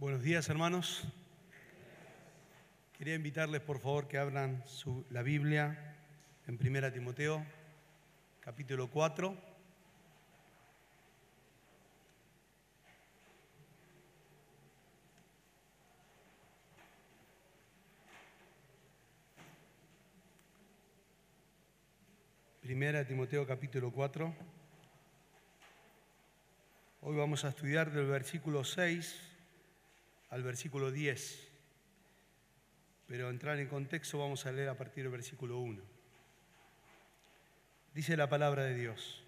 Buenos días, hermanos. Quería invitarles, por favor, que abran su- la Biblia en 1 Timoteo, capítulo 4. Primera Timoteo capítulo 4. Hoy vamos a estudiar del versículo 6 al versículo 10. Pero entrar en contexto vamos a leer a partir del versículo 1. Dice la palabra de Dios.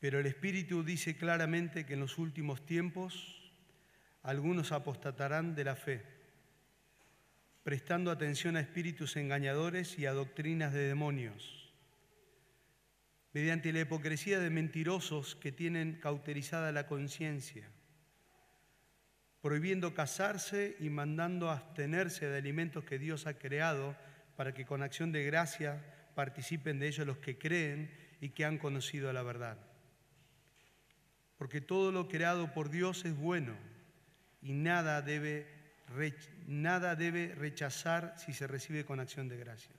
Pero el Espíritu dice claramente que en los últimos tiempos algunos apostatarán de la fe, prestando atención a espíritus engañadores y a doctrinas de demonios, mediante la hipocresía de mentirosos que tienen cauterizada la conciencia prohibiendo casarse y mandando abstenerse de alimentos que Dios ha creado para que con acción de gracia participen de ellos los que creen y que han conocido la verdad. Porque todo lo creado por Dios es bueno y nada debe, nada debe rechazar si se recibe con acción de gracias.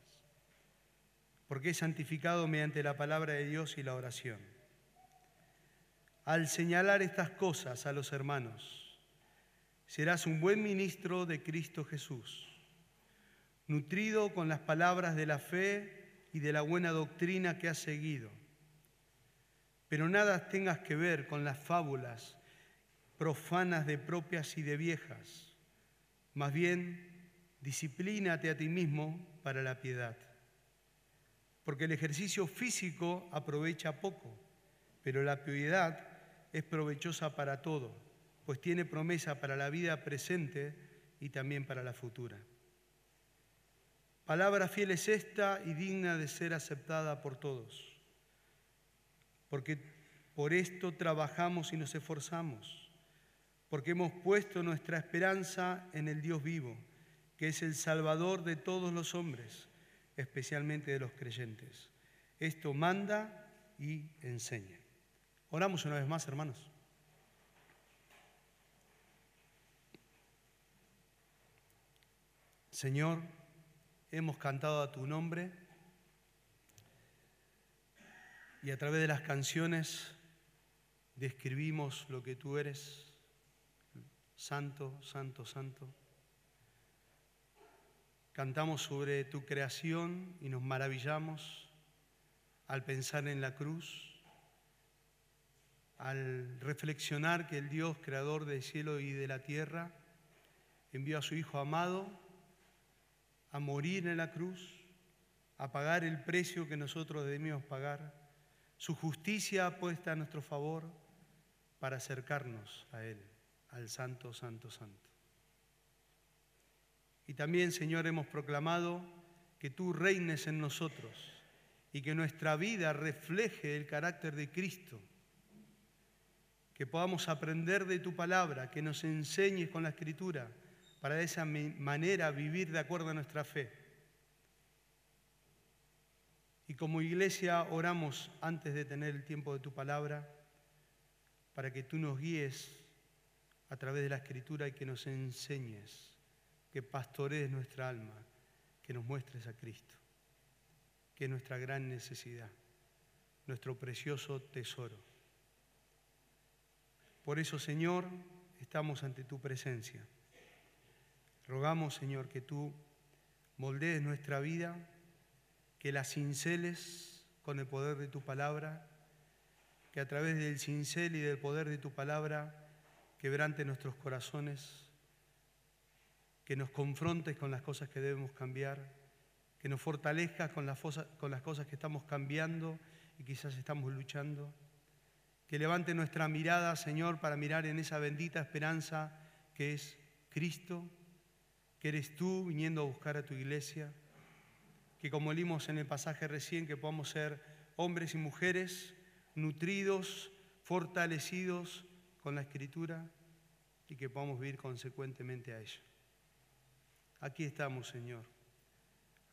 Porque es santificado mediante la palabra de Dios y la oración. Al señalar estas cosas a los hermanos, serás un buen ministro de Cristo Jesús, nutrido con las palabras de la fe y de la buena doctrina que has seguido. Pero nada tengas que ver con las fábulas profanas de propias y de viejas. Más bien, disciplínate a ti mismo para la piedad. Porque el ejercicio físico aprovecha poco, pero la piedad es provechosa para todo pues tiene promesa para la vida presente y también para la futura. Palabra fiel es esta y digna de ser aceptada por todos, porque por esto trabajamos y nos esforzamos, porque hemos puesto nuestra esperanza en el Dios vivo, que es el Salvador de todos los hombres, especialmente de los creyentes. Esto manda y enseña. Oramos una vez más, hermanos. Señor, hemos cantado a tu nombre y a través de las canciones describimos lo que tú eres, santo, santo, santo. Cantamos sobre tu creación y nos maravillamos al pensar en la cruz, al reflexionar que el Dios creador del cielo y de la tierra envió a su Hijo amado a morir en la cruz, a pagar el precio que nosotros debíamos pagar, su justicia puesta a nuestro favor para acercarnos a Él, al Santo, Santo, Santo. Y también, Señor, hemos proclamado que tú reines en nosotros y que nuestra vida refleje el carácter de Cristo, que podamos aprender de tu palabra, que nos enseñes con la Escritura para de esa manera vivir de acuerdo a nuestra fe. Y como iglesia oramos antes de tener el tiempo de tu palabra, para que tú nos guíes a través de la escritura y que nos enseñes, que pastorees nuestra alma, que nos muestres a Cristo, que es nuestra gran necesidad, nuestro precioso tesoro. Por eso, Señor, estamos ante tu presencia. Rogamos, Señor, que tú moldees nuestra vida, que la cinceles con el poder de tu palabra, que a través del cincel y del poder de tu palabra quebrante nuestros corazones, que nos confrontes con las cosas que debemos cambiar, que nos fortalezcas con las, con las cosas que estamos cambiando y quizás estamos luchando, que levante nuestra mirada, Señor, para mirar en esa bendita esperanza que es Cristo que eres tú viniendo a buscar a tu iglesia, que como leímos en el pasaje recién, que podamos ser hombres y mujeres nutridos, fortalecidos con la escritura y que podamos vivir consecuentemente a ella. Aquí estamos, Señor,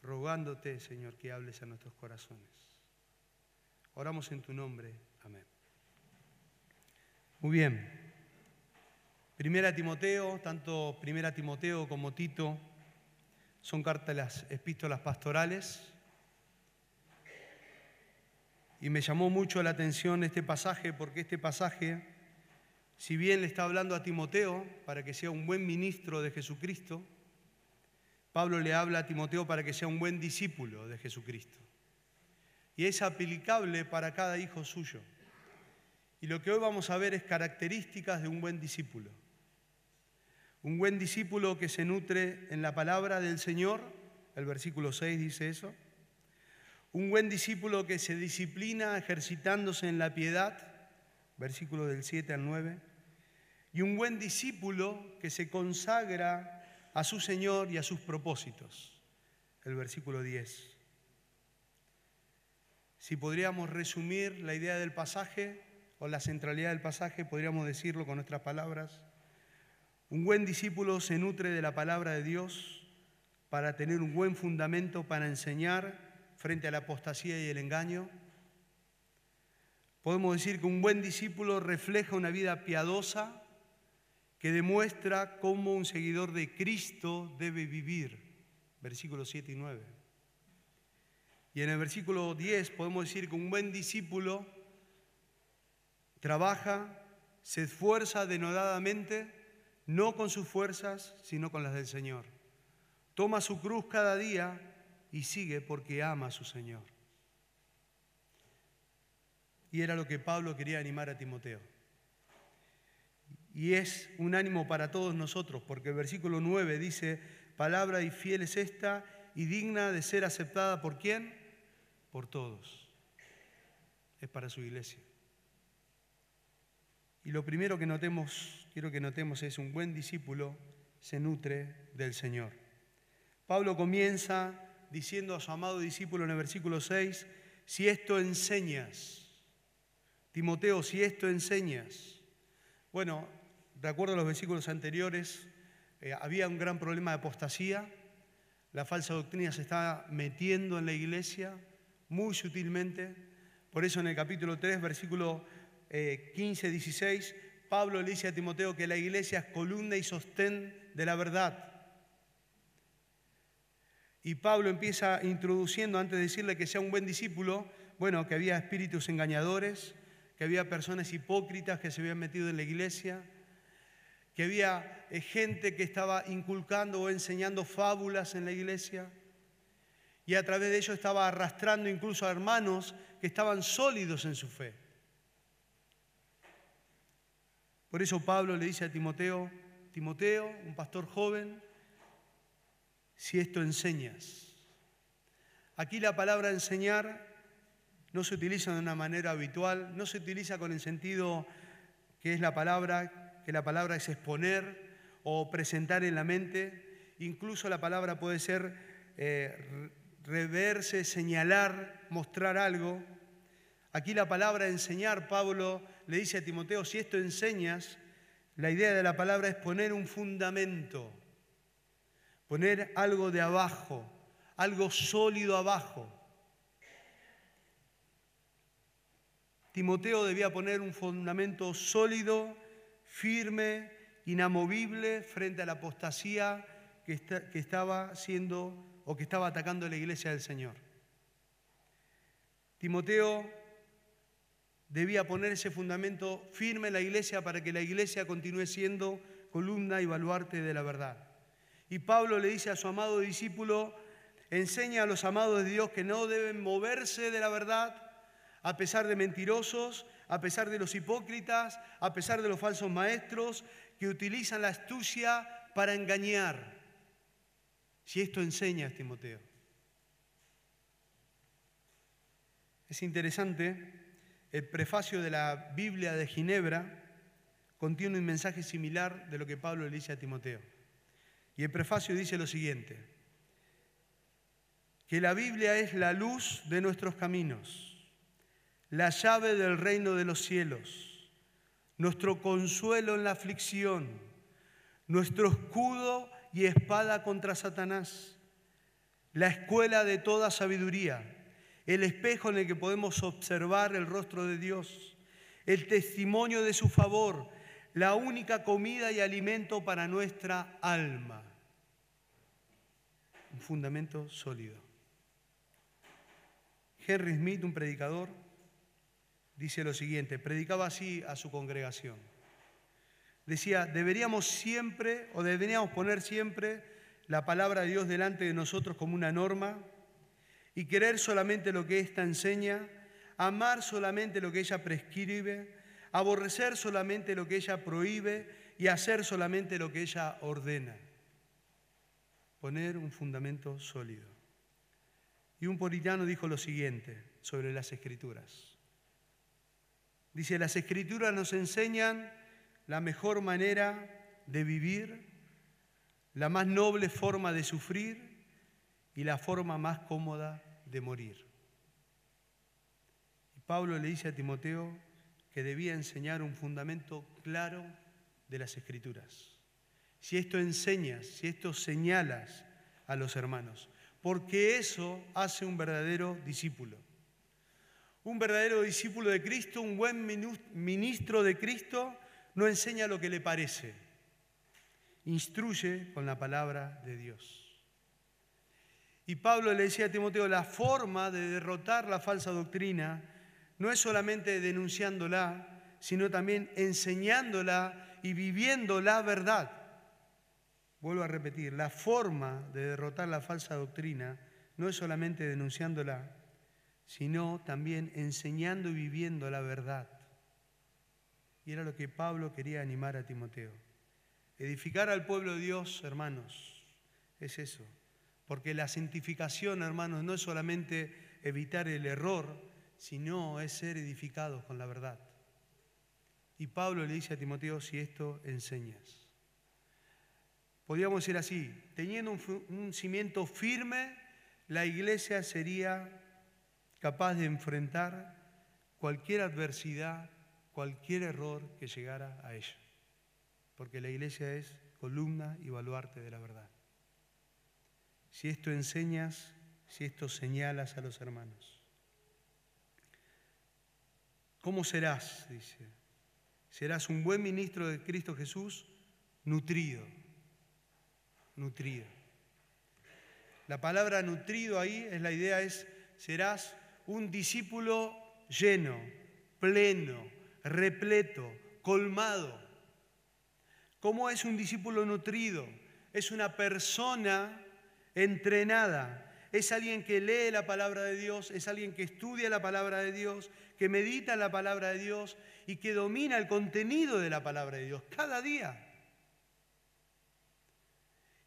rogándote, Señor, que hables a nuestros corazones. Oramos en tu nombre. Amén. Muy bien. Primera Timoteo, tanto Primera Timoteo como Tito, son cartas las epístolas pastorales. Y me llamó mucho la atención este pasaje porque este pasaje, si bien le está hablando a Timoteo para que sea un buen ministro de Jesucristo, Pablo le habla a Timoteo para que sea un buen discípulo de Jesucristo. Y es aplicable para cada hijo suyo. Y lo que hoy vamos a ver es características de un buen discípulo. Un buen discípulo que se nutre en la palabra del Señor, el versículo 6 dice eso. Un buen discípulo que se disciplina ejercitándose en la piedad, versículo del 7 al 9. Y un buen discípulo que se consagra a su Señor y a sus propósitos. El versículo 10. Si podríamos resumir la idea del pasaje o la centralidad del pasaje, podríamos decirlo con nuestras palabras. Un buen discípulo se nutre de la palabra de Dios para tener un buen fundamento para enseñar frente a la apostasía y el engaño. Podemos decir que un buen discípulo refleja una vida piadosa que demuestra cómo un seguidor de Cristo debe vivir. Versículos 7 y 9. Y en el versículo 10 podemos decir que un buen discípulo trabaja, se esfuerza denodadamente, no con sus fuerzas, sino con las del Señor. Toma su cruz cada día y sigue porque ama a su Señor. Y era lo que Pablo quería animar a Timoteo. Y es un ánimo para todos nosotros, porque el versículo 9 dice, palabra y fiel es esta y digna de ser aceptada por quién? Por todos. Es para su iglesia. Y lo primero que notemos, quiero que notemos es un buen discípulo se nutre del Señor. Pablo comienza diciendo a su amado discípulo en el versículo 6, si esto enseñas, Timoteo, si esto enseñas. Bueno, de acuerdo a los versículos anteriores, eh, había un gran problema de apostasía. La falsa doctrina se estaba metiendo en la iglesia muy sutilmente. Por eso en el capítulo 3, versículo 15, eh, 16, Pablo le dice a Timoteo que la iglesia es columna y sostén de la verdad. Y Pablo empieza introduciendo, antes de decirle que sea un buen discípulo, bueno, que había espíritus engañadores, que había personas hipócritas que se habían metido en la iglesia, que había eh, gente que estaba inculcando o enseñando fábulas en la iglesia y a través de ello estaba arrastrando incluso a hermanos que estaban sólidos en su fe. Por eso Pablo le dice a Timoteo, Timoteo, un pastor joven, si esto enseñas. Aquí la palabra enseñar no se utiliza de una manera habitual, no se utiliza con el sentido que es la palabra que la palabra es exponer o presentar en la mente. Incluso la palabra puede ser eh, reverse, señalar, mostrar algo. Aquí la palabra enseñar, Pablo le dice a Timoteo, si esto enseñas, la idea de la palabra es poner un fundamento, poner algo de abajo, algo sólido abajo. Timoteo debía poner un fundamento sólido firme, inamovible frente a la apostasía que, que estaba siendo o que estaba atacando la iglesia del Señor. Timoteo debía poner ese fundamento firme en la iglesia para que la iglesia continúe siendo columna y baluarte de la verdad. Y Pablo le dice a su amado discípulo, enseña a los amados de Dios que no deben moverse de la verdad a pesar de mentirosos, a pesar de los hipócritas, a pesar de los falsos maestros que utilizan la astucia para engañar. Si esto enseña Timoteo. Es interesante, el prefacio de la Biblia de Ginebra contiene un mensaje similar de lo que Pablo le dice a Timoteo. Y el prefacio dice lo siguiente, que la Biblia es la luz de nuestros caminos la llave del reino de los cielos, nuestro consuelo en la aflicción, nuestro escudo y espada contra Satanás, la escuela de toda sabiduría, el espejo en el que podemos observar el rostro de Dios, el testimonio de su favor, la única comida y alimento para nuestra alma. Un fundamento sólido. Henry Smith, un predicador, dice lo siguiente, predicaba así a su congregación. Decía, deberíamos siempre o deberíamos poner siempre la palabra de Dios delante de nosotros como una norma y querer solamente lo que ésta enseña, amar solamente lo que ella prescribe, aborrecer solamente lo que ella prohíbe y hacer solamente lo que ella ordena. Poner un fundamento sólido. Y un puritano dijo lo siguiente sobre las escrituras. Dice, las escrituras nos enseñan la mejor manera de vivir, la más noble forma de sufrir y la forma más cómoda de morir. Y Pablo le dice a Timoteo que debía enseñar un fundamento claro de las escrituras. Si esto enseñas, si esto señalas a los hermanos, porque eso hace un verdadero discípulo. Un verdadero discípulo de Cristo, un buen ministro de Cristo, no enseña lo que le parece, instruye con la palabra de Dios. Y Pablo le decía a Timoteo, la forma de derrotar la falsa doctrina no es solamente denunciándola, sino también enseñándola y viviendo la verdad. Vuelvo a repetir, la forma de derrotar la falsa doctrina no es solamente denunciándola, sino también enseñando y viviendo la verdad. Y era lo que Pablo quería animar a Timoteo. Edificar al pueblo de Dios, hermanos, es eso. Porque la santificación, hermanos, no es solamente evitar el error, sino es ser edificados con la verdad. Y Pablo le dice a Timoteo, si esto enseñas. Podríamos decir así, teniendo un, cimiento firme, la iglesia sería capaz de enfrentar cualquier adversidad, cualquier error que llegara a ella. Porque la iglesia es columna y baluarte de la verdad. Si esto enseñas, si esto señalas a los hermanos. ¿Cómo serás? Dice. Serás un buen ministro de Cristo Jesús, nutrido. Nutrido. La palabra nutrido ahí es la idea es serás un discípulo lleno, pleno, repleto, colmado. ¿Cómo es un discípulo nutrido? Es una persona entrenada, es alguien que lee la palabra de Dios, es alguien que estudia la palabra de Dios, que medita la palabra de Dios y que domina el contenido de la palabra de Dios cada día.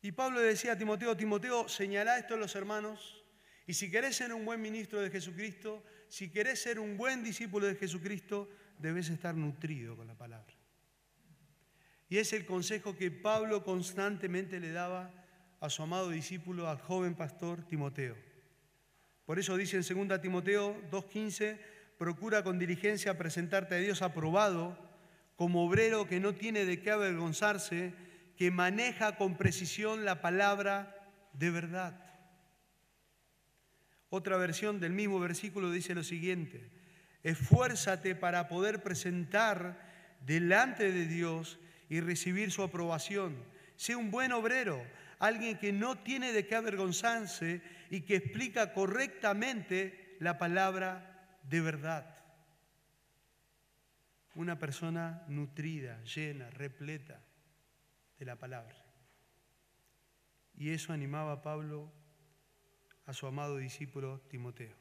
Y Pablo decía a Timoteo, Timoteo, señala esto a los hermanos, y si querés ser un buen ministro de Jesucristo, si querés ser un buen discípulo de Jesucristo, debes estar nutrido con la palabra. Y es el consejo que Pablo constantemente le daba a su amado discípulo, al joven pastor Timoteo. Por eso dice en 2 Timoteo 2.15, procura con diligencia presentarte a Dios aprobado como obrero que no tiene de qué avergonzarse, que maneja con precisión la palabra de verdad. Otra versión del mismo versículo dice lo siguiente, esfuérzate para poder presentar delante de Dios y recibir su aprobación. Sé un buen obrero, alguien que no tiene de qué avergonzarse y que explica correctamente la palabra de verdad. Una persona nutrida, llena, repleta de la palabra. Y eso animaba a Pablo a su amado discípulo Timoteo.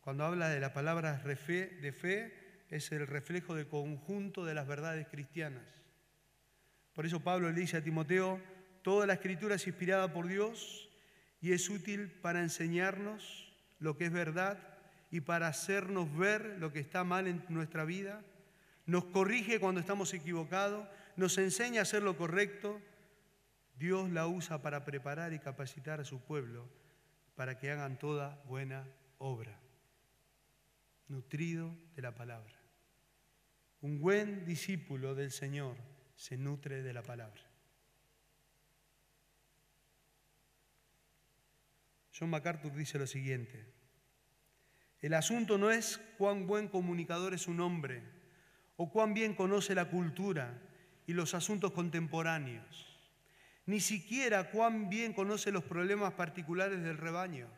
Cuando habla de la palabra de fe, es el reflejo del conjunto de las verdades cristianas. Por eso Pablo le dice a Timoteo, Toda la escritura es inspirada por Dios y es útil para enseñarnos lo que es verdad y para hacernos ver lo que está mal en nuestra vida. Nos corrige cuando estamos equivocados, nos enseña a hacer lo correcto. Dios la usa para preparar y capacitar a su pueblo para que hagan toda buena obra, nutrido de la palabra. Un buen discípulo del Señor se nutre de la palabra. John MacArthur dice lo siguiente, el asunto no es cuán buen comunicador es un hombre o cuán bien conoce la cultura y los asuntos contemporáneos, ni siquiera cuán bien conoce los problemas particulares del rebaño.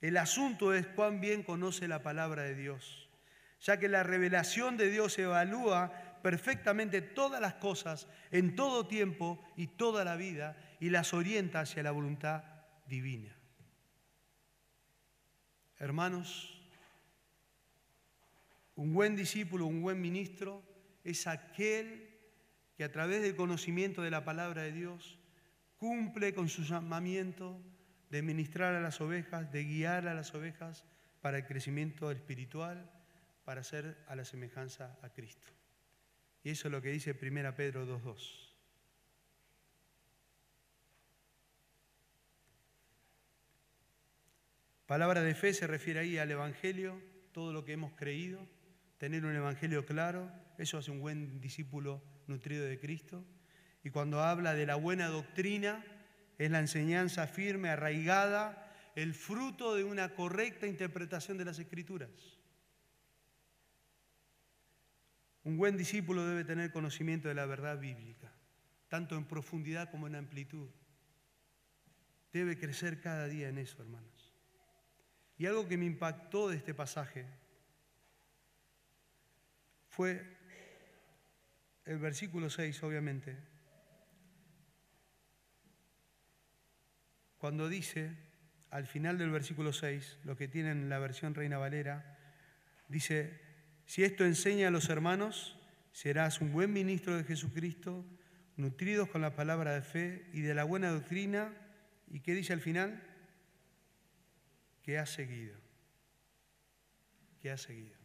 El asunto es cuán bien conoce la palabra de Dios, ya que la revelación de Dios evalúa perfectamente todas las cosas en todo tiempo y toda la vida y las orienta hacia la voluntad divina. Hermanos, un buen discípulo, un buen ministro es aquel que a través del conocimiento de la palabra de Dios cumple con su llamamiento de ministrar a las ovejas, de guiar a las ovejas para el crecimiento espiritual, para ser a la semejanza a Cristo. Y eso es lo que dice 1 Pedro 2.2. Palabra de fe se refiere ahí al Evangelio, todo lo que hemos creído, tener un Evangelio claro, eso hace un buen discípulo nutrido de Cristo. Y cuando habla de la buena doctrina, es la enseñanza firme, arraigada, el fruto de una correcta interpretación de las Escrituras. Un buen discípulo debe tener conocimiento de la verdad bíblica, tanto en profundidad como en amplitud. Debe crecer cada día en eso, hermanos. Y algo que me impactó de este pasaje fue el versículo 6, obviamente, cuando dice, al final del versículo 6, lo que tienen la versión Reina Valera, dice, si esto enseña a los hermanos, serás un buen ministro de Jesucristo, nutridos con la palabra de fe y de la buena doctrina, ¿y qué dice al final? Que ha seguido, que ha seguido.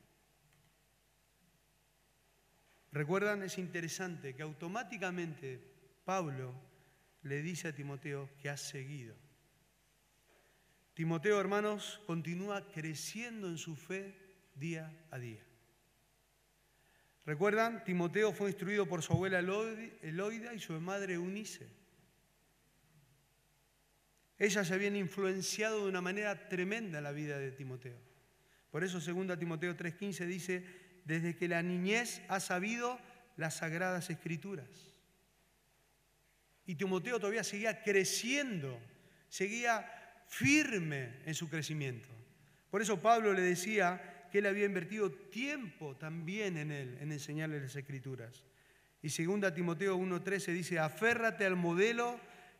¿Recuerdan? Es interesante que automáticamente Pablo le dice a Timoteo que ha seguido. Timoteo, hermanos, continúa creciendo en su fe día a día. ¿Recuerdan? Timoteo fue instruido por su abuela Eloida y su madre Eunice. Ellas habían influenciado de una manera tremenda en la vida de Timoteo. Por eso 2 Timoteo 3:15 dice, desde que la niñez ha sabido las sagradas escrituras. Y Timoteo todavía seguía creciendo, seguía firme en su crecimiento. Por eso Pablo le decía que él había invertido tiempo también en él, en enseñarle las escrituras. Y 2 Timoteo 1.13 dice, aférrate al modelo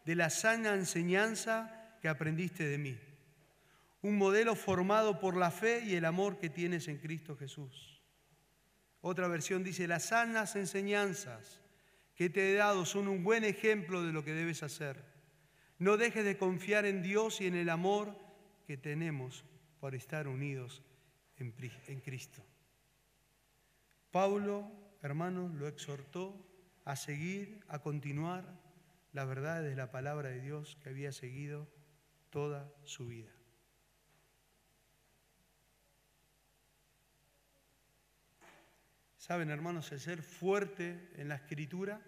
de la sana enseñanza que aprendiste de mí. Un modelo formado por la fe y el amor que tienes en Cristo Jesús. Otra versión dice, las sanas enseñanzas que te he dado son un buen ejemplo de lo que debes hacer. No dejes de confiar en Dios y en el amor que tenemos por estar unidos en, Cristo. Pablo, hermanos, lo exhortó a seguir, a continuar la verdad de la palabra de Dios que había seguido toda su vida. Saben, hermanos, el ser fuerte en la escritura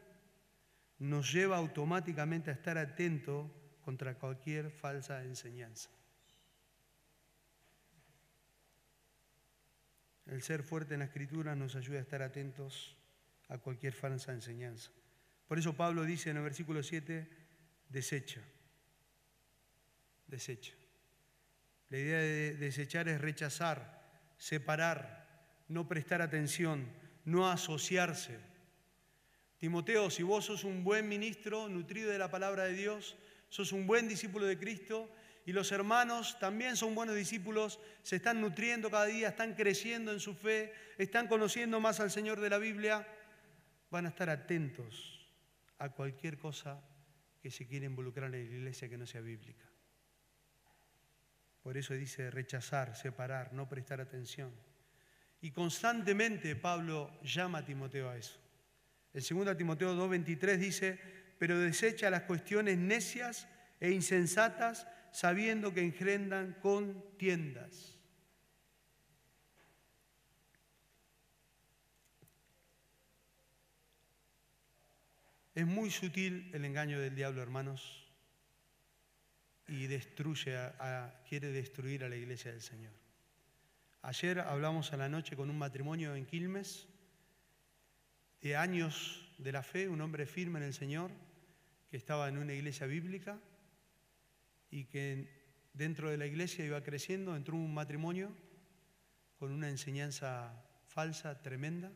nos lleva automáticamente a estar atento contra cualquier falsa enseñanza. El ser fuerte en la escritura nos ayuda a estar atentos a cualquier falsa enseñanza. Por eso Pablo dice en el versículo 7, desecha, desecha. La idea de desechar es rechazar, separar, no prestar atención, no asociarse. Timoteo, si vos sos un buen ministro, nutrido de la palabra de Dios, sos un buen discípulo de Cristo y los hermanos también son buenos discípulos, se están nutriendo cada día, están creciendo en su fe, están conociendo más al Señor de la Biblia, van a estar atentos a cualquier cosa que se quiera involucrar en la iglesia que no sea bíblica. Por eso dice rechazar, separar, no prestar atención. Y constantemente Pablo llama a Timoteo a eso. En 2 Timoteo 2.23 dice, pero desecha las cuestiones necias e insensatas, sabiendo que engendan contiendas. Es muy sutil el engaño del diablo, hermanos, y destruye quiere destruir a la iglesia del Señor. Ayer hablamos a la noche con un matrimonio en Quilmes de años de la fe, un hombre firme en el Señor, que estaba en una iglesia bíblica y que dentro de la iglesia iba creciendo, entró un matrimonio con una enseñanza falsa, tremenda,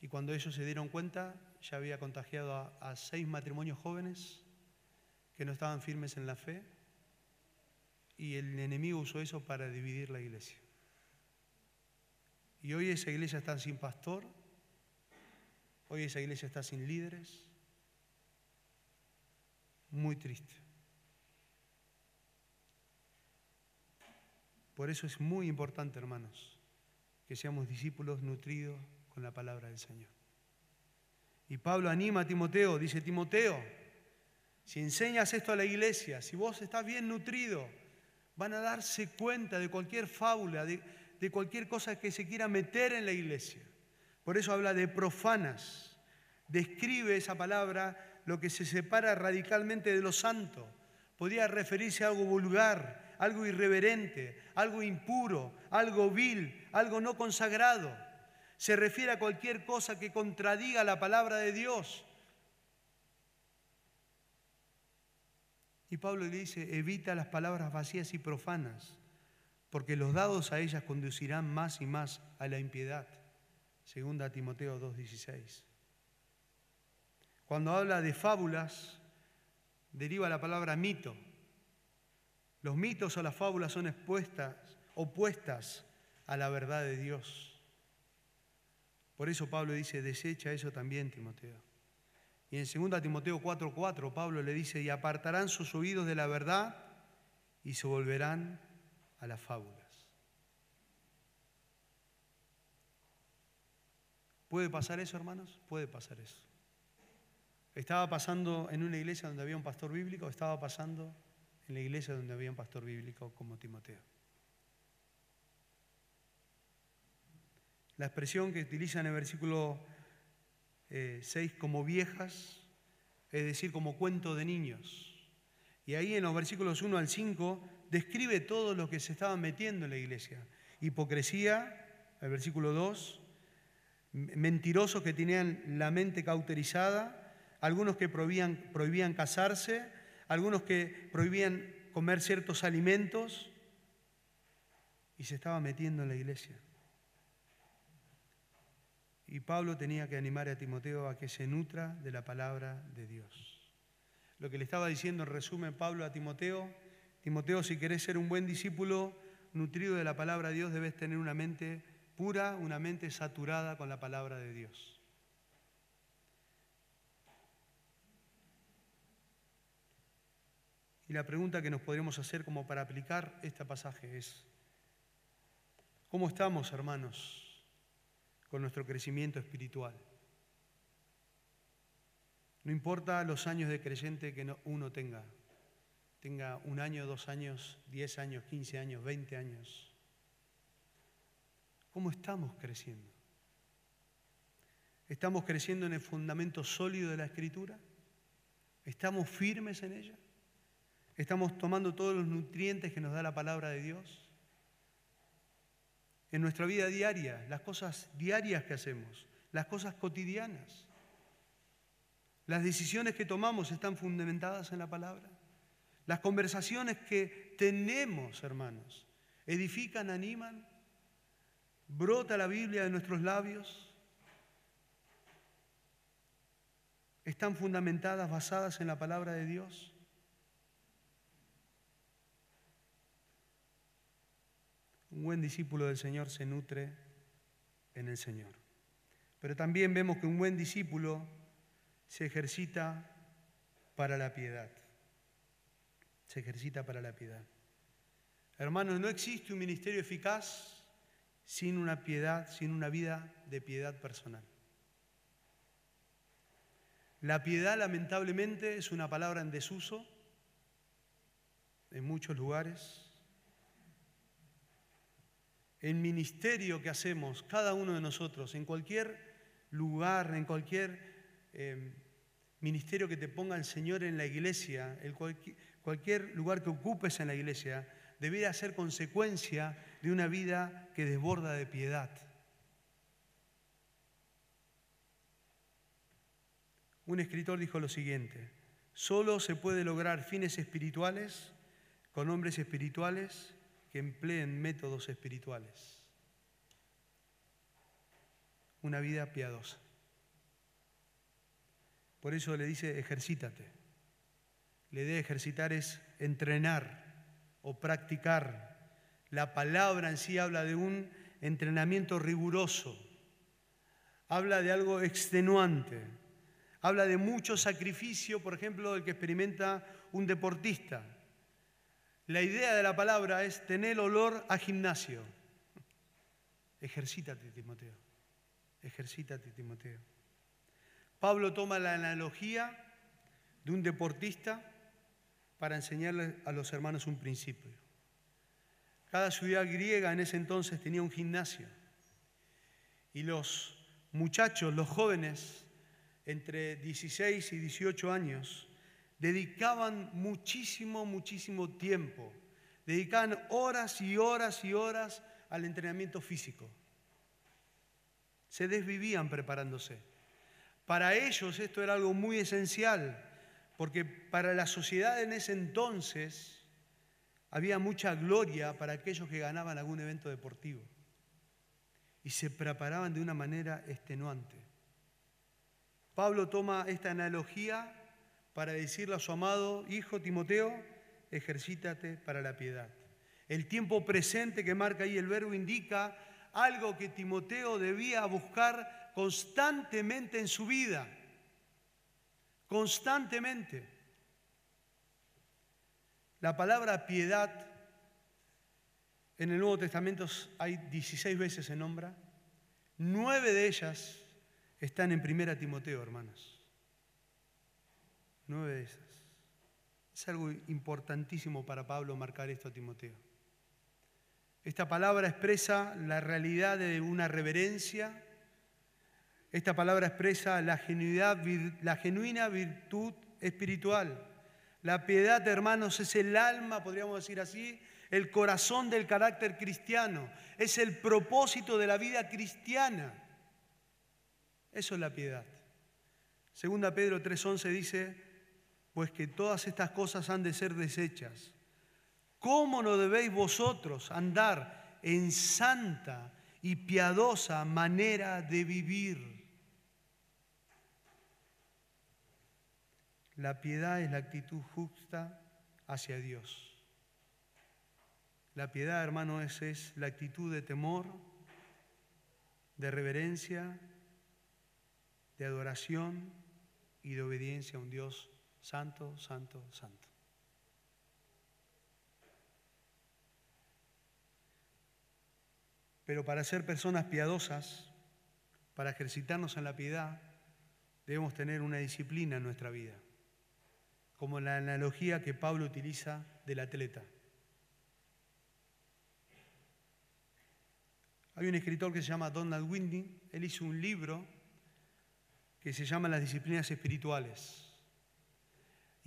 y cuando ellos se dieron cuenta, ya había contagiado a, seis matrimonios jóvenes que no estaban firmes en la fe, y el enemigo usó eso para dividir la iglesia. Y hoy esa iglesia está sin pastor, hoy esa iglesia está sin líderes. Muy triste. Por eso es muy importante, hermanos, que seamos discípulos nutridos con la palabra del Señor. Y Pablo anima a Timoteo, dice, Timoteo, si enseñas esto a la iglesia, si vos estás bien nutrido, van a darse cuenta de cualquier fábula, de, de cualquier cosa que se quiera meter en la iglesia. Por eso habla de profanas. Describe esa palabra lo que se separa radicalmente de lo santo. Podría referirse a algo vulgar, algo irreverente, algo impuro, algo vil, algo no consagrado. Se refiere a cualquier cosa que contradiga la palabra de Dios. Y Pablo le dice, evita las palabras vacías y profanas porque los dados a ellas conducirán más y más a la impiedad. Segunda Timoteo 2.16. Cuando habla de fábulas, deriva la palabra mito. Los mitos o las fábulas son expuestas, opuestas a la verdad de Dios. Por eso Pablo dice, desecha eso también, Timoteo. Y en 2 Timoteo 4:4 Pablo le dice, y apartarán sus oídos de la verdad y se volverán a las fábulas. ¿Puede pasar eso, hermanos? Puede pasar eso. ¿Estaba pasando en una iglesia donde había un pastor bíblico estaba pasando en la iglesia donde había un pastor bíblico como Timoteo? La expresión que utiliza en el versículo 6 eh, como viejas, es decir, como cuento de niños. Y ahí en los versículos 1 al 5 describe todo lo que se estaba metiendo en la iglesia. Hipocresía, el versículo 2, mentirosos que tenían la mente cauterizada, algunos que prohibían, prohibían casarse, algunos que prohibían comer ciertos alimentos, y se estaba metiendo en la iglesia. Y Pablo tenía que animar a Timoteo a que se nutra de la palabra de Dios. Lo que le estaba diciendo en resumen Pablo a Timoteo Timoteo, si querés ser un buen discípulo nutrido de la palabra de Dios, debes tener una mente pura, una mente saturada con la palabra de Dios. Y la pregunta que nos podríamos hacer como para aplicar este pasaje es, ¿cómo estamos, hermanos, con nuestro crecimiento espiritual? No importa los años de creyente que uno tenga, tenga un año, dos años, diez años, quince años, veinte años. ¿Cómo estamos creciendo? ¿Estamos creciendo en el fundamento sólido de la Escritura? ¿Estamos firmes en ella? ¿Estamos tomando todos los nutrientes que nos da la palabra de Dios? En nuestra vida diaria, las cosas diarias que hacemos, las cosas cotidianas, las decisiones que tomamos están fundamentadas en la palabra. Las conversaciones que tenemos, hermanos, edifican, animan, brota la Biblia de nuestros labios, están fundamentadas, basadas en la palabra de Dios. Un buen discípulo del Señor se nutre en el Señor. Pero también vemos que un buen discípulo se ejercita para la piedad se ejercita para la piedad. Hermanos, no existe un ministerio eficaz sin una piedad, sin una vida de piedad personal. La piedad, lamentablemente, es una palabra en desuso en muchos lugares. El ministerio que hacemos, cada uno de nosotros, en cualquier lugar, en cualquier eh, ministerio que te ponga el Señor en la iglesia, cualquier, lugar que ocupes en la iglesia, debería ser consecuencia de una vida que desborda de piedad. un escritor dijo lo siguiente, solo se puede lograr fines espirituales con hombres espirituales que empleen métodos espirituales. Una vida piadosa. Por eso le dice, ejercítate. La idea de ejercitar es entrenar o practicar. La palabra en sí habla de un entrenamiento riguroso. Habla de algo extenuante. Habla de mucho sacrificio, por ejemplo, del que experimenta un deportista. La idea de la palabra es tener olor a gimnasio. Ejercítate, Timoteo. Ejercítate, Timoteo. Pablo toma la analogía de un deportista para enseñarle a los hermanos un principio. Cada ciudad griega en ese entonces tenía un gimnasio y los muchachos, los jóvenes, entre 16 y 18 años, dedicaban muchísimo, muchísimo tiempo, dedicaban horas y horas y horas al entrenamiento físico. Se desvivían preparándose. Para ellos esto era algo muy esencial, porque para la sociedad en ese entonces había mucha gloria para aquellos que ganaban algún evento deportivo y se preparaban de una manera extenuante. Pablo toma esta analogía para decirle a su amado hijo Timoteo, ejercítate para la piedad. El tiempo presente que marca ahí el verbo indica algo que Timoteo debía buscar constantemente en su vida, constantemente. La palabra piedad en el Nuevo Testamento hay 16 veces se nombra, nueve de ellas están en Primera Timoteo, hermanos. Nueve de esas. Es algo importantísimo para Pablo marcar esto a Timoteo. Esta palabra expresa la realidad de una reverencia, esta palabra expresa la, la genuina virtud espiritual. La piedad, hermanos, es el alma, podríamos decir así, el corazón del carácter cristiano. Es el propósito de la vida cristiana. Eso es la piedad. Segunda Pedro 3:11 dice, pues que todas estas cosas han de ser desechas. ¿Cómo no debéis vosotros andar en santa y piadosa manera de vivir? La piedad es la actitud justa hacia Dios. La piedad, hermano, es, es la actitud de temor, de reverencia, de adoración y de obediencia a un Dios santo, santo, santo. Pero para ser personas piadosas, para ejercitarnos en la piedad, debemos tener una disciplina en nuestra vida como la analogía que Pablo utiliza del atleta. Hay un escritor que se llama Donald Windy, él hizo un libro que se llama Las disciplinas espirituales.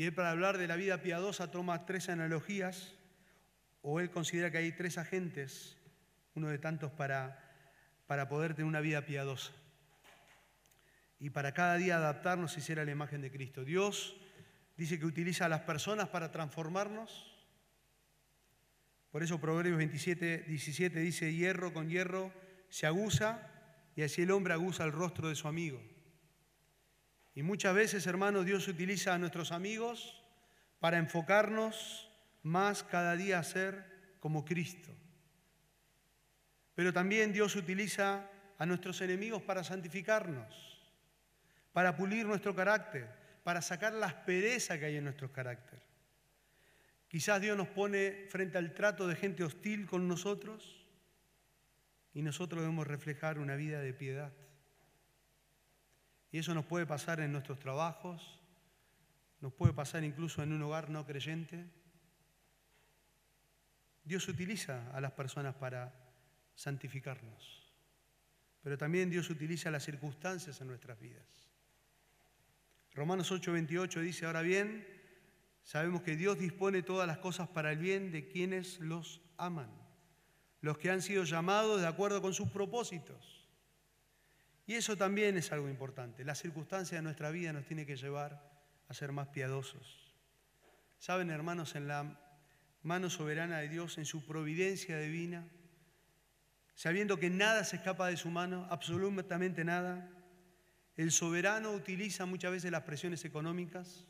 Y él para hablar de la vida piadosa toma tres analogías, o él considera que hay tres agentes, uno de tantos para, para poder tener una vida piadosa. Y para cada día adaptarnos y ser a la imagen de Cristo. Dios dice que utiliza a las personas para transformarnos. Por eso Proverbios 27, 17 dice, hierro con hierro se aguza y así el hombre aguza el rostro de su amigo. Y muchas veces, hermanos, Dios utiliza a nuestros amigos para enfocarnos más cada día a ser como Cristo. Pero también Dios utiliza a nuestros enemigos para santificarnos, para pulir nuestro carácter, para sacar la aspereza que hay en nuestro carácter. Quizás Dios nos pone frente al trato de gente hostil con nosotros y nosotros debemos reflejar una vida de piedad. Y eso nos puede pasar en nuestros trabajos, nos puede pasar incluso en un hogar no creyente. Dios utiliza a las personas para santificarnos, pero también Dios utiliza las circunstancias en nuestras vidas. Romanos 8:28 dice, ahora bien, sabemos que Dios dispone todas las cosas para el bien de quienes los aman, los que han sido llamados de acuerdo con sus propósitos. Y eso también es algo importante. La circunstancia de nuestra vida nos tiene que llevar a ser más piadosos. Saben, hermanos, en la mano soberana de Dios, en su providencia divina, sabiendo que nada se escapa de su mano, absolutamente nada, el soberano utiliza muchas veces las presiones económicas,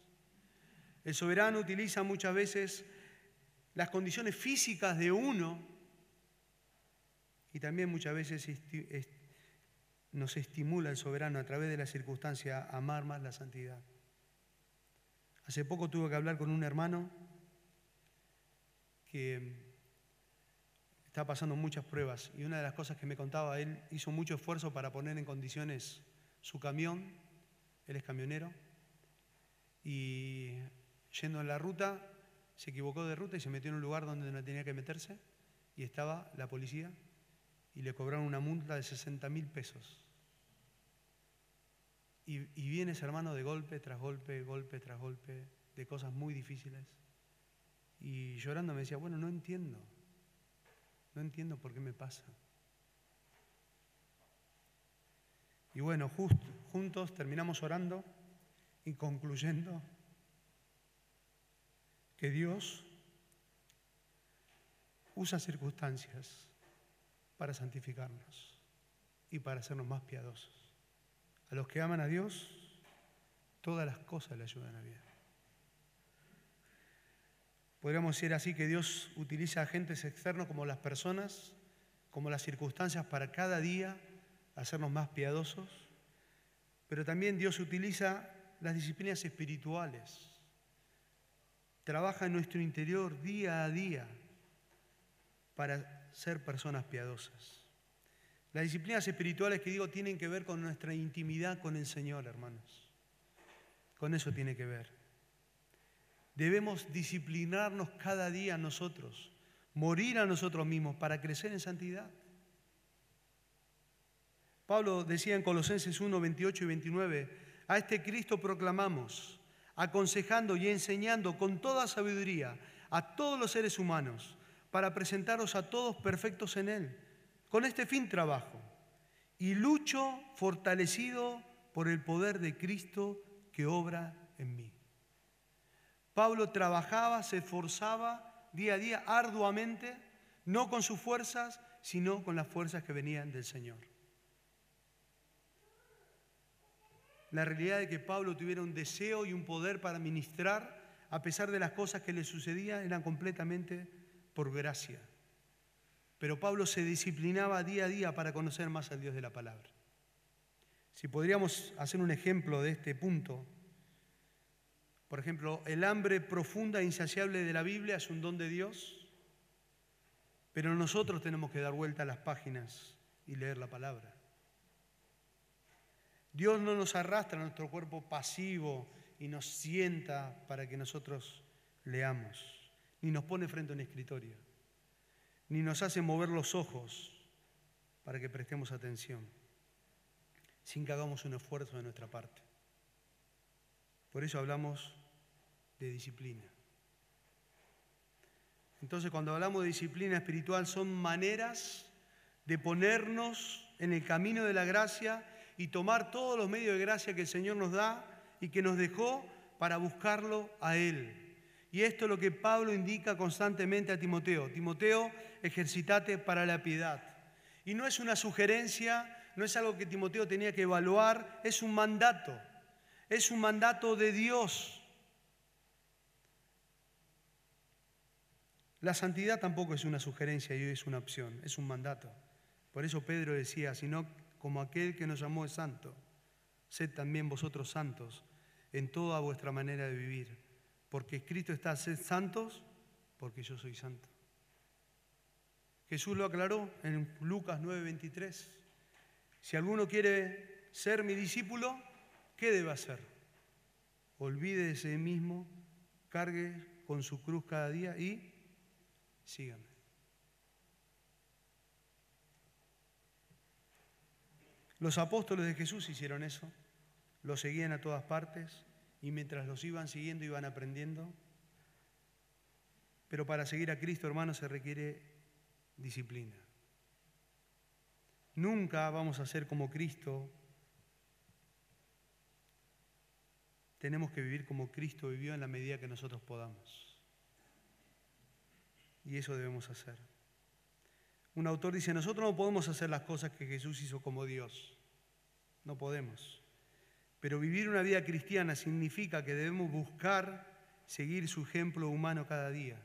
el soberano utiliza muchas veces las condiciones físicas de uno y también muchas veces nos estimula el soberano a través de la circunstancia a amar más la santidad. Hace poco tuve que hablar con un hermano que está pasando muchas pruebas y una de las cosas que me contaba, él hizo mucho esfuerzo para poner en condiciones su camión, él es camionero, y yendo en la ruta, se equivocó de ruta y se metió en un lugar donde no tenía que meterse y estaba la policía y le cobraron una multa de 60 mil pesos. Y, y viene ese hermano de golpe tras golpe, golpe tras golpe, de cosas muy difíciles. Y llorando me decía, bueno, no entiendo, no entiendo por qué me pasa. Y bueno, juntos terminamos orando y concluyendo que Dios usa circunstancias para santificarnos y para hacernos más piadosos. A los que aman a Dios, todas las cosas le ayudan a bien. Podríamos decir así que Dios utiliza agentes externos como las personas, como las circunstancias para cada día hacernos más piadosos, pero también Dios utiliza las disciplinas espirituales. Trabaja en nuestro interior día a día para ser personas piadosas. Las disciplinas espirituales que digo tienen que ver con nuestra intimidad con el Señor, hermanos. Con eso tiene que ver. Debemos disciplinarnos cada día nosotros, morir a nosotros mismos para crecer en santidad. Pablo decía en Colosenses 1, 28 y 29, a este Cristo proclamamos, aconsejando y enseñando con toda sabiduría a todos los seres humanos, para presentaros a todos perfectos en Él. Con este fin trabajo y lucho fortalecido por el poder de Cristo que obra en mí. Pablo trabajaba, se esforzaba día a día arduamente, no con sus fuerzas, sino con las fuerzas que venían del Señor. La realidad de que Pablo tuviera un deseo y un poder para ministrar, a pesar de las cosas que le sucedían, eran completamente por gracia. Pero Pablo se disciplinaba día a día para conocer más al Dios de la palabra. Si podríamos hacer un ejemplo de este punto, por ejemplo, el hambre profunda e insaciable de la Biblia es un don de Dios, pero nosotros tenemos que dar vuelta a las páginas y leer la palabra. Dios no nos arrastra a nuestro cuerpo pasivo y nos sienta para que nosotros leamos, ni nos pone frente a un escritorio, ni nos hace mover los ojos para que prestemos atención, sin que hagamos un esfuerzo de nuestra parte. Por eso hablamos de disciplina. Entonces cuando hablamos de disciplina espiritual son maneras de ponernos en el camino de la gracia y tomar todos los medios de gracia que el Señor nos da y que nos dejó para buscarlo a Él. Y esto es lo que Pablo indica constantemente a Timoteo. Timoteo, ejercitate para la piedad. Y no es una sugerencia, no es algo que Timoteo tenía que evaluar, es un mandato. Es un mandato de Dios. La santidad tampoco es una sugerencia y es una opción, es un mandato. Por eso Pedro decía, sino como aquel que nos llamó es santo, sed también vosotros santos en toda vuestra manera de vivir, porque escrito está, sed santos, porque yo soy santo. Jesús lo aclaró en Lucas 9:23. Si alguno quiere ser mi discípulo, ¿qué debe hacer? Olvide de mismo, cargue con su cruz cada día y síganme. Los apóstoles de Jesús hicieron eso, los seguían a todas partes y mientras los iban siguiendo iban aprendiendo. Pero para seguir a Cristo, hermano, se requiere disciplina. Nunca vamos a ser como Cristo. Tenemos que vivir como Cristo vivió en la medida que nosotros podamos. Y eso debemos hacer. Un autor dice, nosotros no podemos hacer las cosas que Jesús hizo como Dios. No podemos. Pero vivir una vida cristiana significa que debemos buscar seguir su ejemplo humano cada día.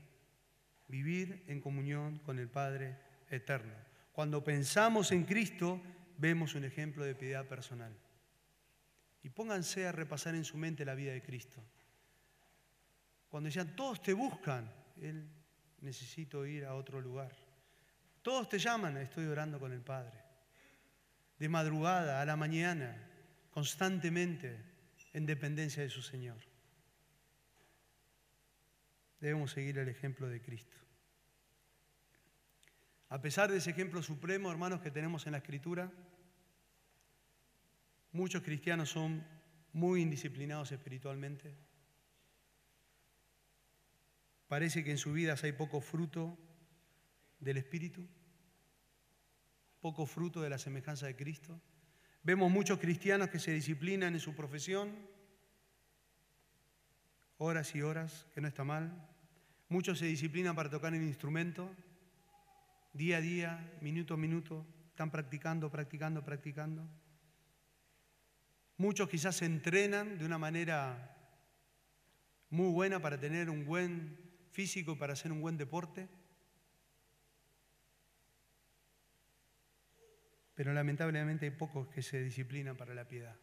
Vivir en comunión con el Padre eterno. Cuando pensamos en Cristo, vemos un ejemplo de piedad personal. Y pónganse a repasar en su mente la vida de Cristo. Cuando decían, todos te buscan, Él necesito ir a otro lugar. Todos te llaman, estoy orando con el Padre. De madrugada, a la mañana, constantemente, en dependencia de su Señor. Debemos seguir el ejemplo de Cristo. A pesar de ese ejemplo supremo, hermanos, que tenemos en la Escritura, muchos cristianos son muy indisciplinados espiritualmente. Parece que en sus vidas hay poco fruto del Espíritu, poco fruto de la semejanza de Cristo. Vemos muchos cristianos que se disciplinan en su profesión, horas y horas, que no está mal. Muchos se disciplinan para tocar el instrumento, día a día, minuto a minuto, están practicando, practicando, practicando. Muchos quizás se entrenan de una manera muy buena para tener un buen físico y para hacer un buen deporte. Pero lamentablemente hay pocos que se disciplinan para la piedad.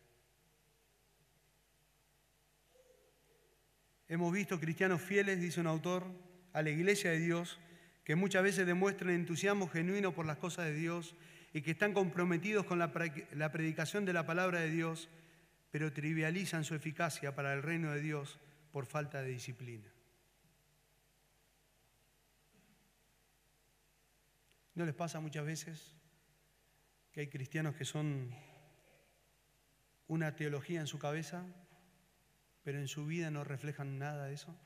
Hemos visto cristianos fieles, dice un autor, a la iglesia de Dios, que muchas veces demuestran entusiasmo genuino por las cosas de Dios y que están comprometidos con la, predicación de la palabra de Dios, pero trivializan su eficacia para el reino de Dios por falta de disciplina. ¿No les pasa muchas veces que hay cristianos que son una teología en su cabeza, pero en su vida no reflejan nada de eso?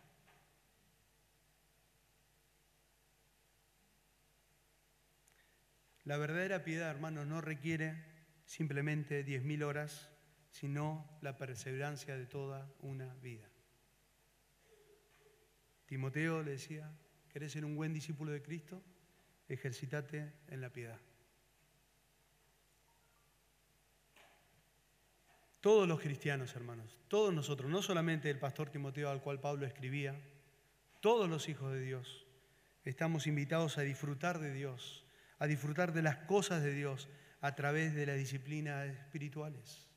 La verdadera piedad, hermano, no requiere simplemente diez mil horas, sino la perseverancia de toda una vida. Timoteo le decía, ¿querés ser un buen discípulo de Cristo? Ejercítate en la piedad. Todos los cristianos, hermanos, todos nosotros, no solamente el pastor Timoteo al cual Pablo escribía, todos los hijos de Dios, estamos invitados a disfrutar de Dios, a disfrutar de las cosas de Dios a través de las disciplinas espirituales.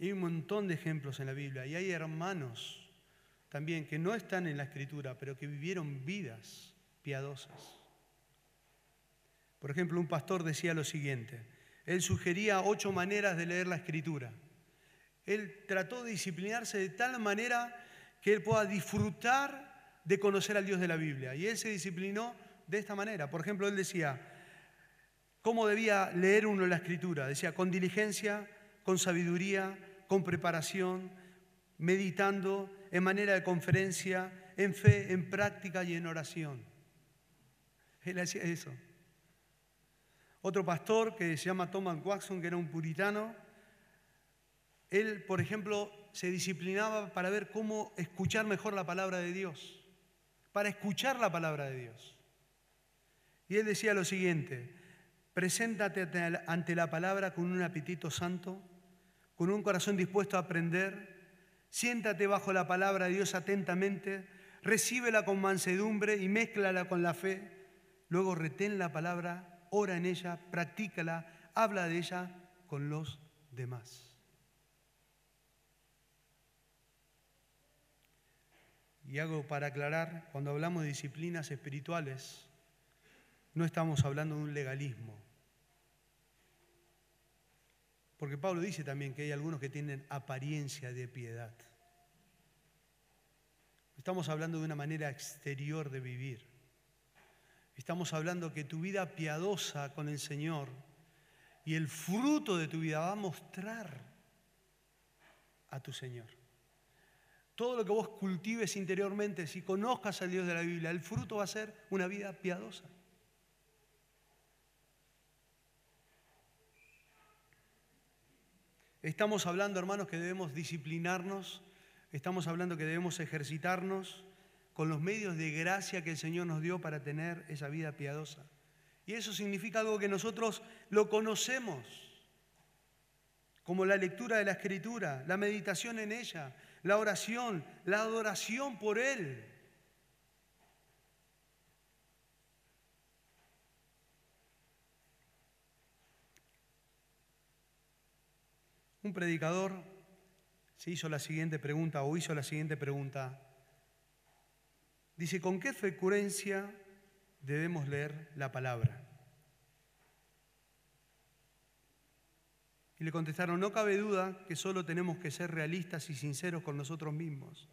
hay un montón de ejemplos en la Biblia y hay hermanos también que no están en la escritura, pero que vivieron vidas piadosas. Por ejemplo, un pastor decía lo siguiente, él sugería ocho maneras de leer la escritura. Él trató de disciplinarse de tal manera que él pueda disfrutar de conocer al Dios de la Biblia. Y él se disciplinó de esta manera. Por ejemplo, él decía, ¿Cómo debía leer uno la escritura? Decía, con diligencia, con sabiduría, con preparación, meditando, en manera de conferencia, en fe, en práctica y en oración. Él hacía eso. Otro pastor que se llama Thomas Watson, que era un puritano, él, por ejemplo, se disciplinaba para ver cómo escuchar mejor la palabra de Dios, para escuchar la palabra de Dios. Y él decía lo siguiente, Preséntate ante la palabra con un apetito santo, con un corazón dispuesto a aprender. Siéntate bajo la palabra de Dios atentamente, recíbela con mansedumbre y mézclala con la fe. Luego retén la palabra, ora en ella, practícala, habla de ella con los demás. Y hago para aclarar, cuando hablamos de disciplinas espirituales, no estamos hablando de un legalismo. Porque Pablo dice también que hay algunos que tienen apariencia de piedad. Estamos hablando de una manera exterior de vivir. Estamos hablando que tu vida piadosa con el Señor y el fruto de tu vida va a mostrar a tu Señor. Todo lo que vos cultives interiormente, si conozcas al Dios de la Biblia, el fruto va a ser una vida piadosa. Estamos hablando, hermanos, que debemos disciplinarnos Estamos hablando que debemos ejercitarnos con los medios de gracia que el Señor nos dio para tener esa vida piadosa. Y eso significa algo que nosotros lo conocemos, como la lectura de la Escritura, la meditación en ella, la oración, la adoración por Él. Un predicador se hizo la siguiente pregunta o hizo la siguiente pregunta. Dice, ¿con qué frecuencia debemos leer la palabra? Le contestaron, no cabe duda que solo tenemos que ser realistas y sinceros con nosotros mismos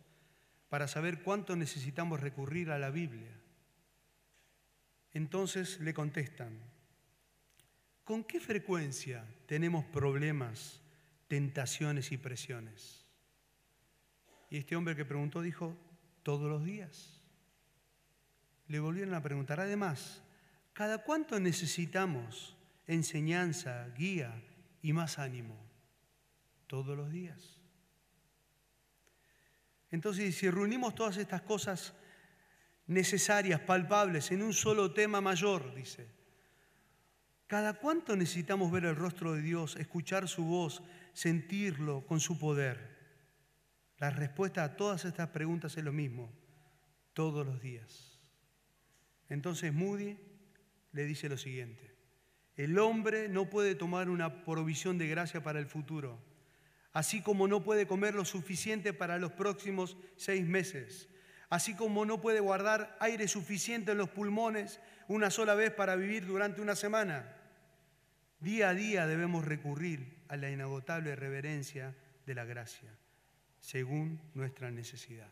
para saber cuánto necesitamos recurrir a la Biblia. Entonces le contestan, ¿con qué frecuencia tenemos problemas, tentaciones y presiones? Y este hombre que preguntó dijo, todos los días le volvieron a preguntar, además, ¿cada cuánto necesitamos enseñanza, guía y más ánimo? Todos los días. Entonces, si reunimos todas estas cosas necesarias, palpables, en un solo tema mayor, dice, ¿cada cuánto necesitamos ver el rostro de Dios, escuchar su voz, sentirlo con su poder? La respuesta a todas estas preguntas es lo mismo, todos los días. Entonces Moody le dice lo siguiente, el hombre no puede tomar una provisión de gracia para el futuro, así como no puede comer lo suficiente para los próximos seis meses, así como no puede guardar aire suficiente en los pulmones una sola vez para vivir durante una semana. Día a día debemos recurrir a la inagotable reverencia de la gracia, según nuestra necesidad.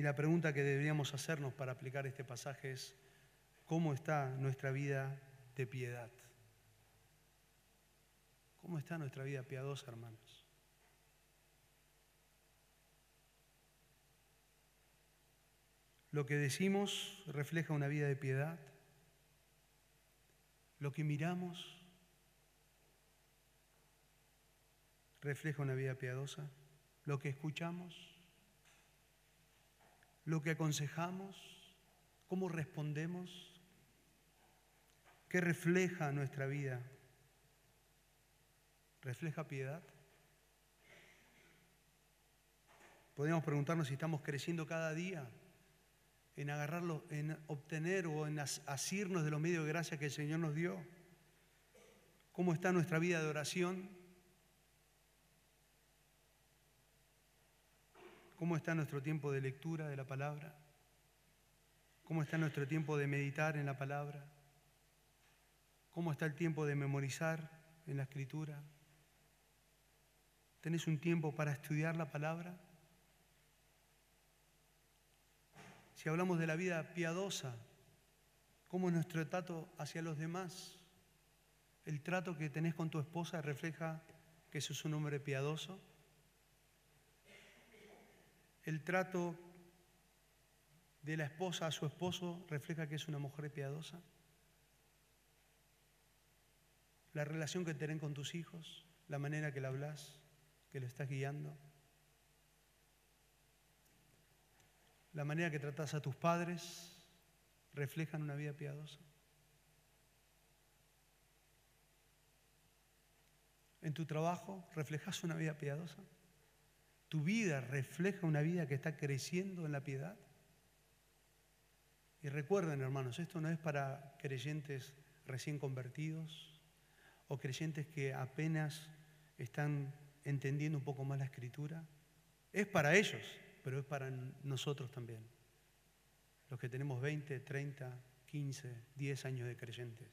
Y la pregunta que deberíamos hacernos para aplicar este pasaje es, ¿cómo está nuestra vida de piedad? ¿Cómo está nuestra vida piadosa, hermanos? Lo que decimos refleja una vida de piedad. Lo que miramos refleja una vida piadosa. Lo que escuchamos lo que aconsejamos, cómo respondemos, qué refleja nuestra vida. ¿Refleja piedad? Podemos preguntarnos si estamos creciendo cada día en agarrarlo, en obtener o en asirnos de los medios de gracia que el Señor nos dio. ¿Cómo está nuestra vida de oración? ¿Cómo está nuestro tiempo de lectura de la palabra? ¿Cómo está nuestro tiempo de meditar en la palabra? ¿Cómo está el tiempo de memorizar en la escritura? ¿Tenés un tiempo para estudiar la palabra? Si hablamos de la vida piadosa, ¿cómo es nuestro trato hacia los demás? ¿El trato que tenés con tu esposa refleja que sos un hombre piadoso? El trato de la esposa a su esposo refleja que es una mujer piadosa? La relación que tenés con tus hijos, la manera que le hablas, que le estás guiando, la manera que tratas a tus padres, reflejan una vida piadosa. En tu trabajo reflejas una vida piadosa. ¿Tu vida refleja una vida que está creciendo en la piedad? Y recuerden, hermanos, esto no es para creyentes recién convertidos o creyentes que apenas están entendiendo un poco más la escritura. Es para ellos, pero es para nosotros también, los que tenemos 20, 30, 15, 10 años de creyentes.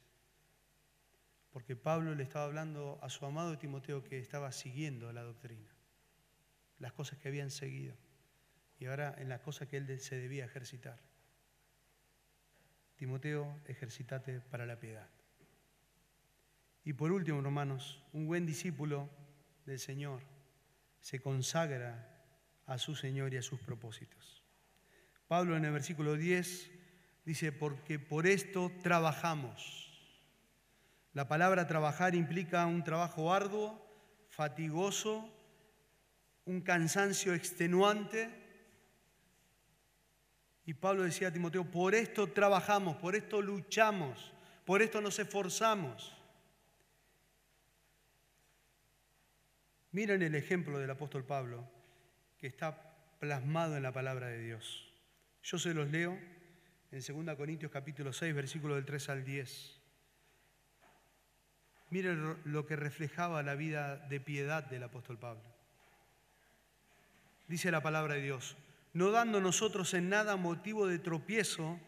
Porque Pablo le estaba hablando a su amado Timoteo que estaba siguiendo la doctrina las cosas que habían seguido y ahora en las cosas que él se debía ejercitar. Timoteo, ejercitate para la piedad. Y por último, hermanos, un buen discípulo del Señor se consagra a su Señor y a sus propósitos. Pablo en el versículo 10 dice, porque por esto trabajamos. La palabra trabajar implica un trabajo arduo, fatigoso, un cansancio extenuante. Y Pablo decía a Timoteo, por esto trabajamos, por esto luchamos, por esto nos esforzamos. Miren el ejemplo del apóstol Pablo, que está plasmado en la palabra de Dios. Yo se los leo en 2 Corintios capítulo 6, versículo del 3 al 10. Miren lo que reflejaba la vida de piedad del apóstol Pablo. Dice la palabra de Dios, no dando nosotros en nada motivo de tropiezo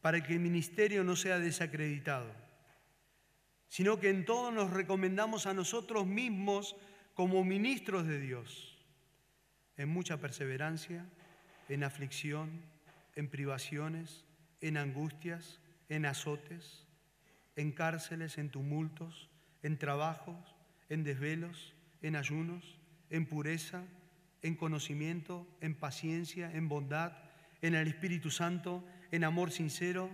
para que el ministerio no sea desacreditado, sino que en todo nos recomendamos a nosotros mismos como ministros de Dios, en mucha perseverancia, en aflicción, en privaciones, en angustias, en azotes, en cárceles, en tumultos, en trabajos, en desvelos, en ayunos, en pureza, en conocimiento, en paciencia, en bondad, en el Espíritu Santo, en amor sincero,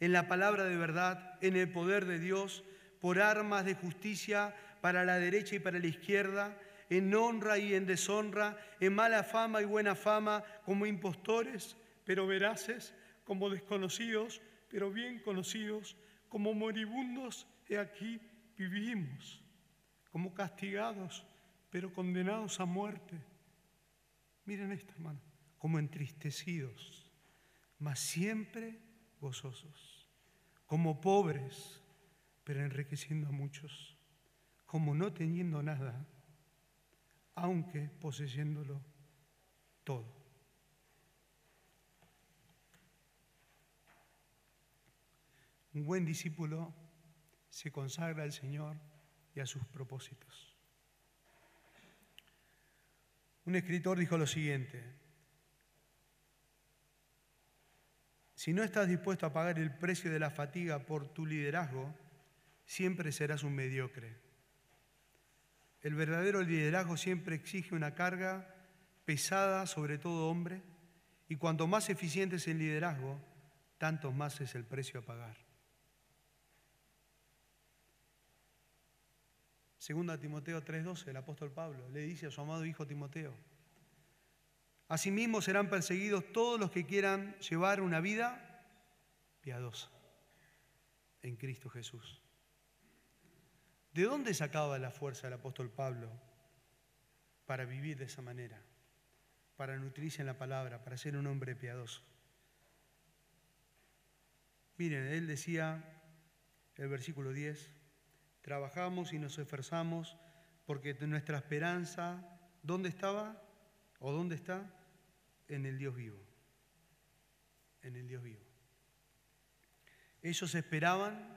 en la palabra de verdad, en el poder de Dios, por armas de justicia para la derecha y para la izquierda, en honra y en deshonra, en mala fama y buena fama, como impostores, pero veraces, como desconocidos, pero bien conocidos, como moribundos, he aquí vivimos, como castigados, pero condenados a muerte. Miren esto, hermano, como entristecidos, mas siempre gozosos, como pobres, pero enriqueciendo a muchos como no teniendo nada, aunque poseyéndolo todo. Un buen discípulo se consagra al Señor y a sus propósitos. Un escritor dijo lo siguiente, si no estás dispuesto a pagar el precio de la fatiga por tu liderazgo, siempre serás un mediocre. El verdadero liderazgo siempre exige una carga pesada sobre todo hombre y cuanto más eficiente es el liderazgo, tanto más es el precio a pagar. Segunda Timoteo 3:12, el apóstol Pablo le dice a su amado hijo Timoteo, Asimismo serán perseguidos todos los que quieran llevar una vida piadosa en Cristo Jesús. ¿De dónde sacaba la fuerza el apóstol Pablo para vivir de esa manera? Para nutrirse en la palabra, para ser un hombre piadoso. Miren, él decía, el versículo 10, trabajamos y nos esforzamos porque nuestra esperanza, ¿dónde estaba? ¿O dónde está? En el Dios vivo. En el Dios vivo. Ellos esperaban,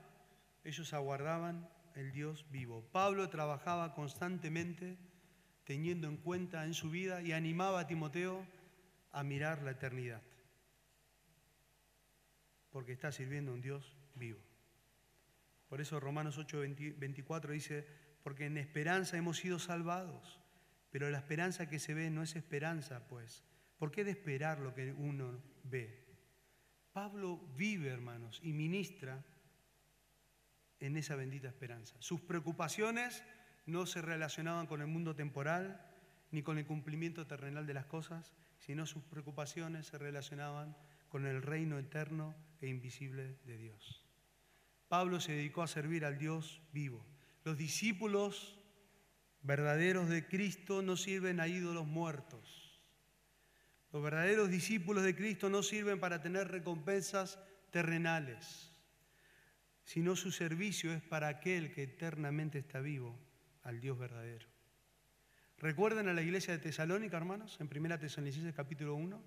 ellos aguardaban el Dios vivo. Pablo trabajaba constantemente teniendo en cuenta en su vida y animaba a Timoteo a mirar la eternidad, porque está sirviendo a un Dios vivo. Por eso Romanos 8, 24 dice, porque en esperanza hemos sido salvados, pero la esperanza que se ve no es esperanza, pues. ¿Por qué de esperar lo que uno ve? Pablo vive, hermanos, y ministra en esa bendita esperanza. Sus preocupaciones no se relacionaban con el mundo temporal ni con el cumplimiento terrenal de las cosas, sino sus preocupaciones se relacionaban con el reino eterno e invisible de Dios. Pablo se dedicó a servir al Dios vivo. Los discípulos verdaderos de Cristo no sirven a ídolos muertos. Los verdaderos discípulos de Cristo no sirven para tener recompensas terrenales sino su servicio es para aquel que eternamente está vivo, al Dios verdadero. ¿Recuerdan a la iglesia de Tesalónica, hermanos? En 1 Tesalonicenses capítulo 1.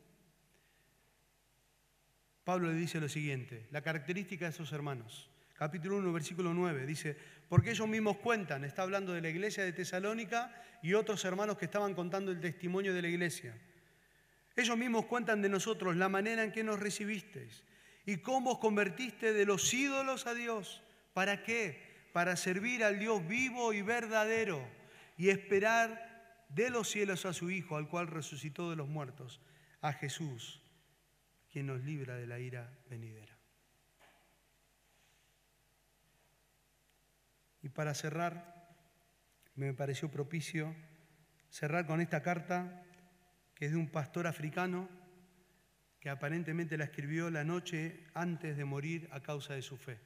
Pablo le dice lo siguiente, la característica de esos hermanos. Capítulo 1, versículo 9, dice, porque ellos mismos cuentan, está hablando de la iglesia de Tesalónica y otros hermanos que estaban contando el testimonio de la iglesia. Ellos mismos cuentan de nosotros la manera en que nos recibisteis ¿Y cómo os convertiste de los ídolos a Dios? ¿Para qué? Para servir al Dios vivo y verdadero y esperar de los cielos a su Hijo, al cual resucitó de los muertos, a Jesús, quien nos libra de la ira venidera. Y para cerrar, me pareció propicio cerrar con esta carta que es de un pastor africano que aparentemente la escribió la noche antes de morir a causa de su fe.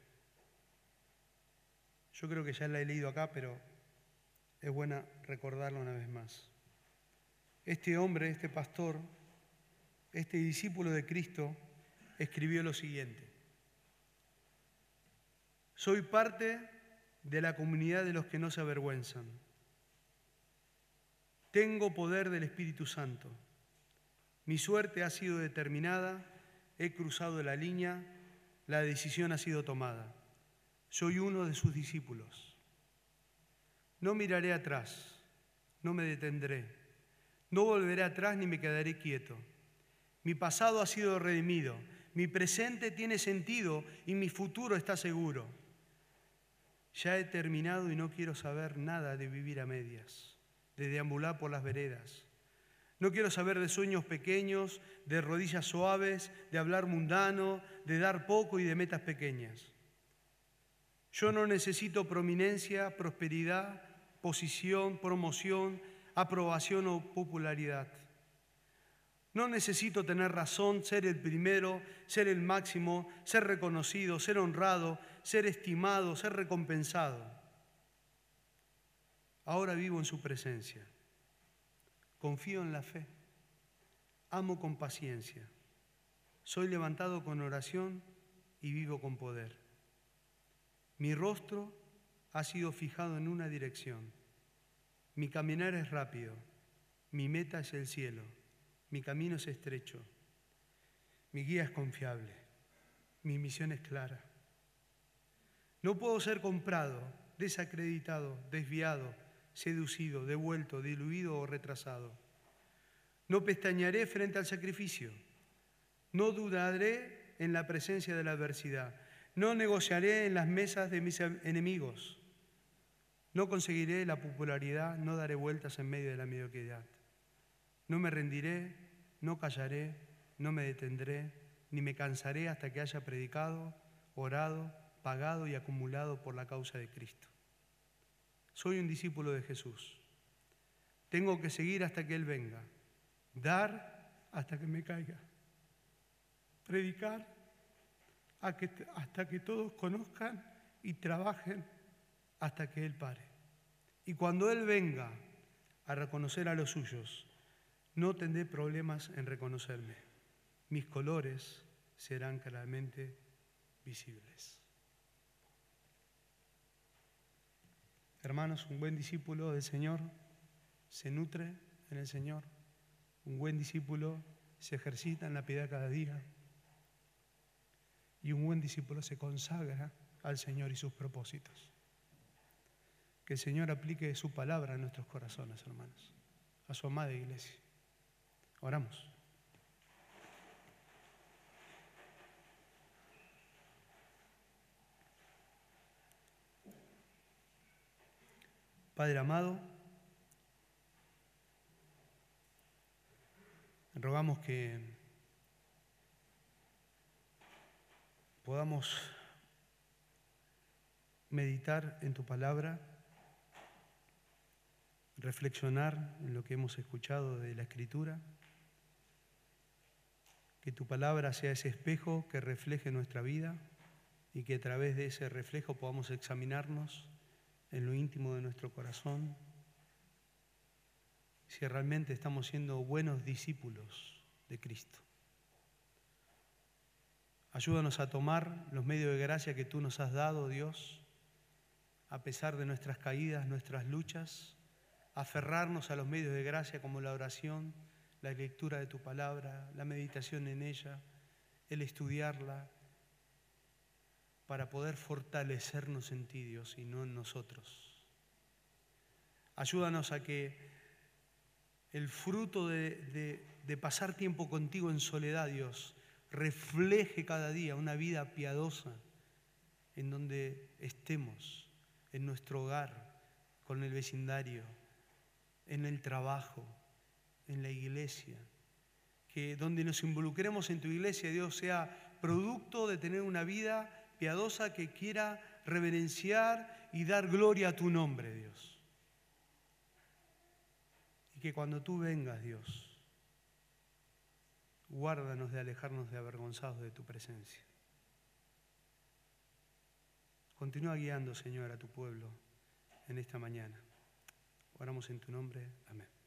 Yo creo que ya la he leído acá, pero es buena recordarla una vez más. Este hombre, este pastor, este discípulo de Cristo, escribió lo siguiente. Soy parte de la comunidad de los que no se avergüenzan. Tengo poder del Espíritu Santo. Mi suerte ha sido determinada, he cruzado la línea, la decisión ha sido tomada. Soy uno de sus discípulos. No miraré atrás, no me detendré, no volveré atrás ni me quedaré quieto. Mi pasado ha sido redimido, mi presente tiene sentido y mi futuro está seguro. Ya he terminado y no quiero saber nada de vivir a medias, de deambular por las veredas. No quiero saber de sueños pequeños, de rodillas suaves, de hablar mundano, de dar poco y de metas pequeñas. Yo no necesito prominencia, prosperidad, posición, promoción, aprobación o popularidad. No necesito tener razón, ser el primero, ser el máximo, ser reconocido, ser honrado, ser estimado, ser recompensado. Ahora vivo en su presencia. Confío en la fe. Amo con paciencia. Soy levantado con oración y vivo con poder. Mi rostro ha sido fijado en una dirección. Mi caminar es rápido. Mi meta es el cielo. Mi camino es estrecho. Mi guía es confiable. Mi misión es clara. No puedo ser comprado, desacreditado, desviado, seducido, devuelto, diluido o retrasado. No pestañearé frente al sacrificio. No dudaré en la presencia de la adversidad. No negociaré en las mesas de mis enemigos. No conseguiré la popularidad, no daré vueltas en medio de la mediocridad. No me rendiré, no callaré, no me detendré, ni me cansaré hasta que haya predicado, orado, pagado y acumulado por la causa de Cristo. Soy un discípulo de Jesús. Tengo que seguir hasta que Él venga, dar hasta que me caiga, predicar hasta que todos conozcan y trabajen hasta que Él pare. Y cuando Él venga a reconocer a los suyos, no tendré problemas en reconocerme. Mis colores serán claramente visibles. Hermanos, un buen discípulo del Señor se nutre en el Señor. Un buen discípulo se ejercita en la piedad cada día. Y un buen discípulo se consagra al Señor y sus propósitos. Que el Señor aplique su palabra en nuestros corazones, hermanos, a su amada iglesia. Oramos. Padre amado, rogamos que podamos meditar en tu palabra reflexionar en lo que hemos escuchado de la Escritura que tu palabra sea ese espejo que refleje nuestra vida y que a través de ese reflejo podamos examinarnos en lo íntimo de nuestro corazón si realmente estamos siendo buenos discípulos de Cristo. Ayúdanos a tomar los medios de gracia que tú nos has dado, Dios, a pesar de nuestras caídas, nuestras luchas, aferrarnos a los medios de gracia como la oración, la lectura de tu palabra, la meditación en ella, el estudiarla, para poder fortalecernos en ti, Dios, y no en nosotros. Ayúdanos a que el fruto de, pasar tiempo contigo en soledad, Dios, refleje cada día una vida piadosa en donde estemos, en nuestro hogar, con el vecindario, en el trabajo, en la iglesia. Que donde nos involucremos en tu iglesia, Dios, sea producto de tener una vida piadosa que quiera reverenciar y dar gloria a tu nombre, Dios. Y que cuando tú vengas, Dios, guárdanos de alejarnos de avergonzados de tu presencia. Continúa guiando, Señor, a tu pueblo en esta mañana. Oramos en tu nombre. Amén.